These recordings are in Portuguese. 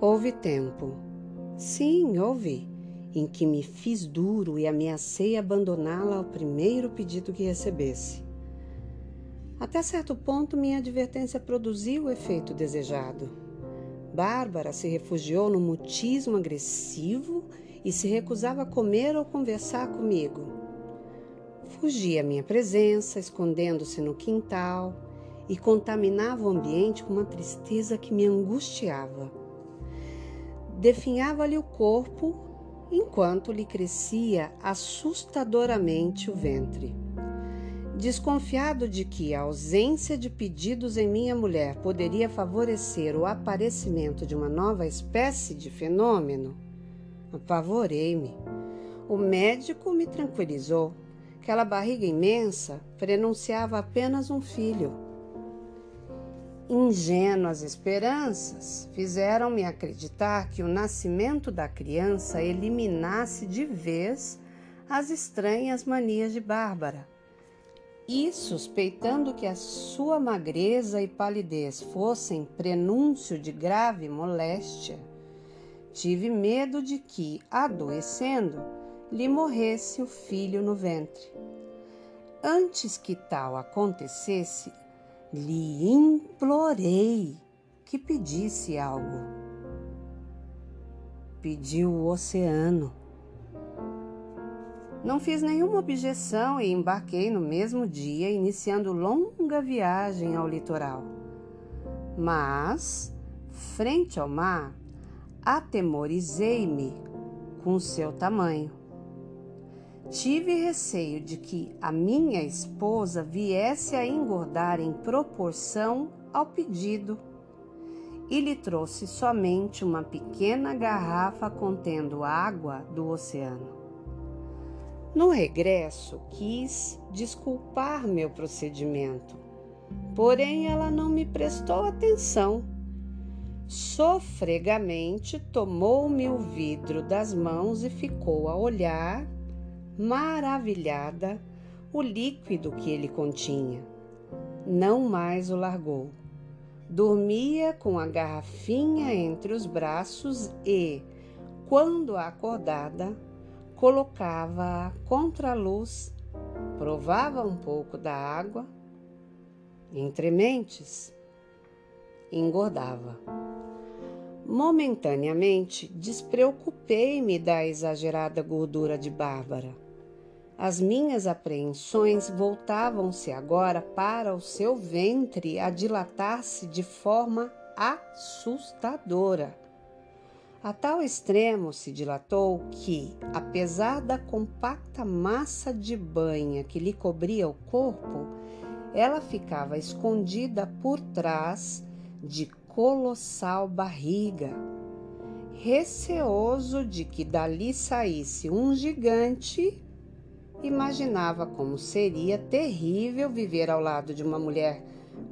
Houve tempo, sim, houve, em que me fiz duro e ameacei abandoná-la ao primeiro pedido que recebesse. Até certo ponto, minha advertência produziu o efeito desejado. Bárbara se refugiou no mutismo agressivo e se recusava a comer ou conversar comigo. Fugia à minha presença, escondendo-se no quintal e contaminava o ambiente com uma tristeza que me angustiava. Definhava-lhe o corpo enquanto lhe crescia assustadoramente o ventre. Desconfiado de que a ausência de pedidos em minha mulher poderia favorecer o aparecimento de uma nova espécie de fenômeno, apavorei-me. O médico me tranquilizou. Aquela barriga imensa prenunciava apenas um filho. Ingênuas esperanças fizeram-me acreditar que o nascimento da criança eliminasse de vez as estranhas manias de Bárbara e, suspeitando que a sua magreza e palidez fossem prenúncio de grave moléstia, tive medo de que, adoecendo, lhe morresse o filho no ventre. Antes que tal acontecesse, lhe implorei que pedisse algo. Pediu o oceano. Não fiz nenhuma objeção e embarquei no mesmo dia, iniciando longa viagem ao litoral. Mas, frente ao mar, atemorizei-me com seu tamanho. Tive receio de que a minha esposa viesse a engordar em proporção ao pedido e lhe trouxe somente uma pequena garrafa contendo água do oceano. No regresso, quis desculpar meu procedimento, porém ela não me prestou atenção. Sofregamente tomou-me o vidro das mãos e ficou a olhar, maravilhada, o líquido que ele continha. Não mais o largou. Dormia com a garrafinha entre os braços e, quando acordada, colocava-a contra a luz, provava um pouco da água, entre mentes, engordava. Momentaneamente despreocupei-me da exagerada gordura de Bárbara. As minhas apreensões voltavam-se agora para o seu ventre a dilatar-se de forma assustadora. A tal extremo se dilatou que, apesar da compacta massa de banha que lhe cobria o corpo, ela ficava escondida por trás de colossal barriga. Receoso de que dali saísse um gigante, imaginava como seria terrível viver ao lado de uma mulher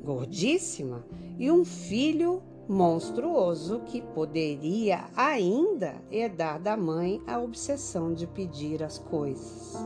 gordíssima e um filho monstruoso que poderia ainda herdar da mãe a obsessão de pedir as coisas.